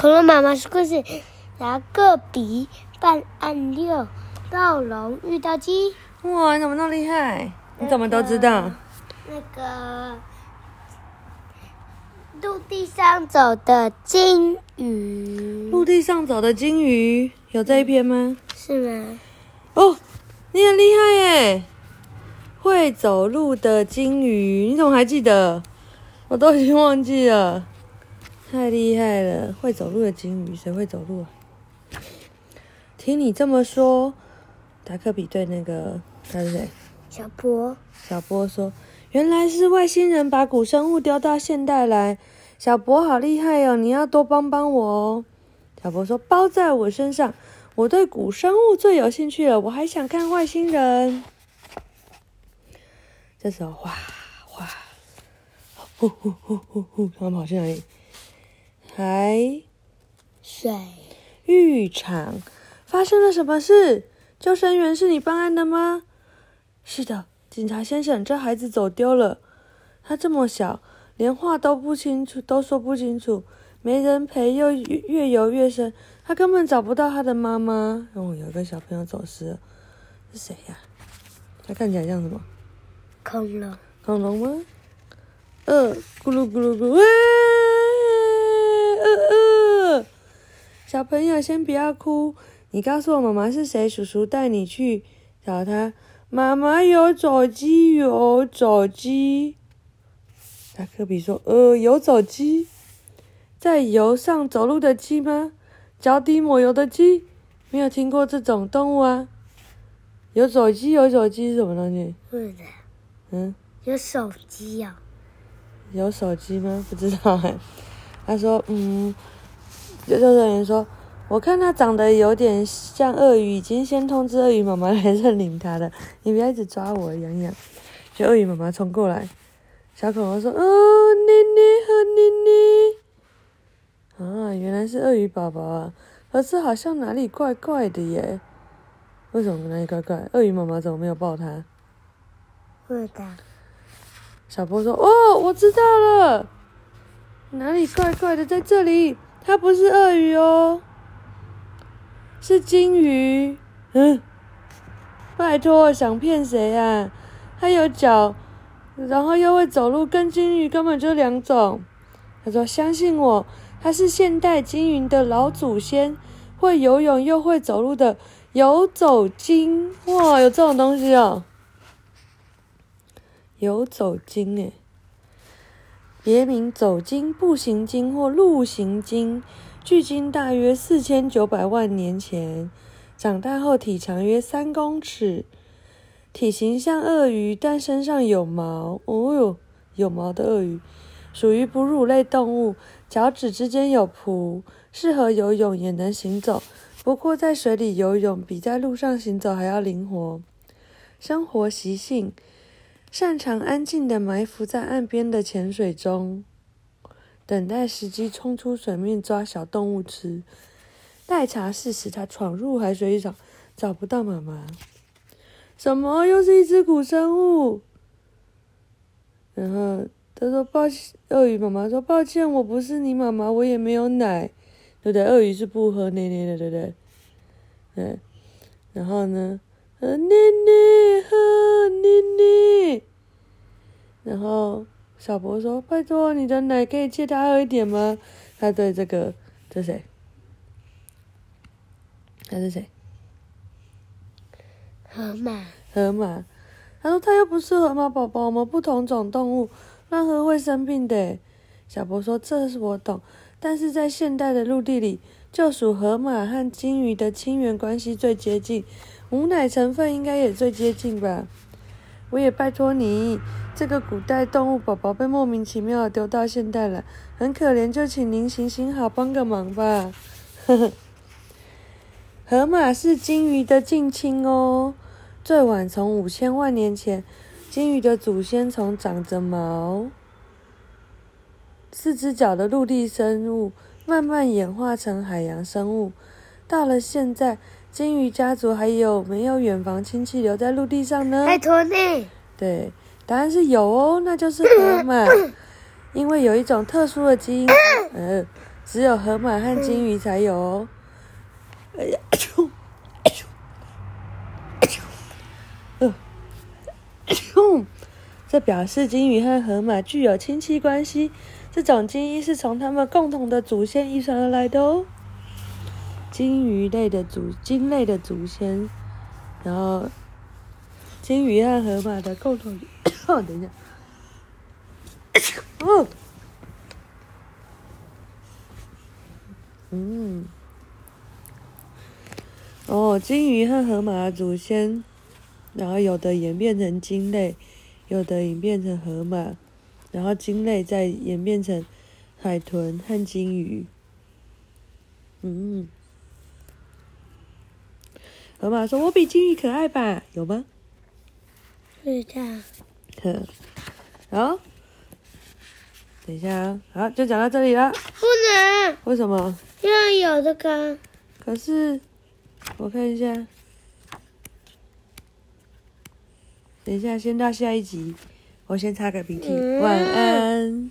恐龙妈妈说故事，然后个比办案六，暴龙遇到鸡。哇，你怎么那么厉害？你怎么都知道？那个陆地上走的金鱼。陆地上走的金鱼有这一篇吗？是吗？哦，你很厉害耶！会走路的金鱼，你怎么还记得？我都已经忘记了。太厉害了！会走路的鲸鱼，谁会走路啊？听你这么说，达克比对那个他是谁？小波。小波说：“原来是外星人把古生物丢到现代来。”小波好厉害哦！你要多帮帮我哦。小波说：“包在我身上，我对古生物最有兴趣了，我还想看外星人。”这时候，哗哗，呼呼呼呼呼，他们跑去哪里？海水浴场发生了什么事？救生员是你办案的吗？是的，警察先生，这孩子走丢了。他这么小，连话都不清楚，都说不清楚，没人陪，又越游越深，他根本找不到他的妈妈。哦，有一个小朋友走失了，是谁呀？他看起来像什么？恐龙？恐龙吗？呃，咕噜咕噜咕噜。小朋友，先不要哭。你告诉我妈妈是谁，叔叔带你去找他。妈妈有走鸡，有走鸡。达克比说：“呃，有走鸡，在油上走路的鸡吗？脚底抹油的鸡？没有听过这种动物啊。有走鸡，有走鸡是什么东西？是的。嗯，有手机呀？有手机吗？不知道哎。他说：嗯。”救救人员说：“我看他长得有点像鳄鱼，已经先通知鳄鱼妈妈来认领他的。你不要一直抓我，痒痒。”就鳄鱼妈妈冲过来，小恐龙说：“哦，妮妮和妮妮，啊，原来是鳄鱼宝宝啊！可是好像哪里怪怪的耶？为什么哪里怪怪？鳄鱼妈妈怎么没有抱他？”是的。小波说：“哦，我知道了，哪里怪怪的？在这里。”它不是鳄鱼哦，是鲸鱼。嗯，拜托，想骗谁啊？它有脚，然后又会走路，跟鲸鱼根本就两种。他说：“相信我，它是现代鲸鱼的老祖先，会游泳又会走路的游走鲸。哇，有这种东西哦，游走鲸诶。别名走鲸、步行鲸或陆行鲸，距今大约四千九百万年前，长大后体长约三公尺，体型像鳄鱼，但身上有毛。哦哟，有毛的鳄鱼，属于哺乳类动物，脚趾之间有蹼，适合游泳，也能行走。不过在水里游泳比在路上行走还要灵活。生活习性。擅长安静地埋伏在岸边的浅水中，等待时机冲出水面抓小动物吃。待查事时，他闯入海水浴场，找不到妈妈。什么？又是一只古生物？然后他说：“抱歉。”鳄鱼妈妈说：“抱歉，我不是你妈妈，我也没有奶，对不对？鳄鱼是不喝奶奶的，对不对？嗯。然后呢？”呃，奶奶喝妮妮，然后小博说：“拜托，你的奶可以借他喝一点吗？”他对这个，这谁？他是谁？河马。河马。他说：“他又不是河马宝宝，我们不同种动物，乱喝会生病的。”小博说：“这是我懂，但是在现代的陆地里，就属河马和鲸鱼的亲缘关系最接近。”母奶成分应该也最接近吧，我也拜托你，这个古代动物宝宝被莫名其妙的丢到现代了，很可怜，就请您行行好，帮个忙吧。呵呵，河马是鲸鱼的近亲哦，最晚从五千万年前，鲸鱼的祖先从长着毛、四只脚的陆地生物，慢慢演化成海洋生物，到了现在。鲸鱼家族还有没有远房亲戚留在陆地上呢？拜托你。对，答案是有哦，那就是河马。因为有一种特殊的基因，呃，只有河马和金鱼才有哦。哎呀，这表示金鱼和河马具有亲戚关系。这种基因是从他们共同的祖先遗传而来的哦。鲸鱼类的祖鲸类的祖先，然后鲸鱼和河马的共同。哦，等一下。哦。嗯。哦，鲸鱼和河马的祖先，然后有的演变成鲸类，有的演变成河马，然后鲸类再演变成海豚和鲸鱼。嗯。河马说：“我比金鱼可爱吧？有吗？”不知道。呵，好，等一下啊，好，就讲到这里了。不能。为什么？因为有的个。可是。我看一下，等一下，先到下一集。我先擦个鼻涕，晚安。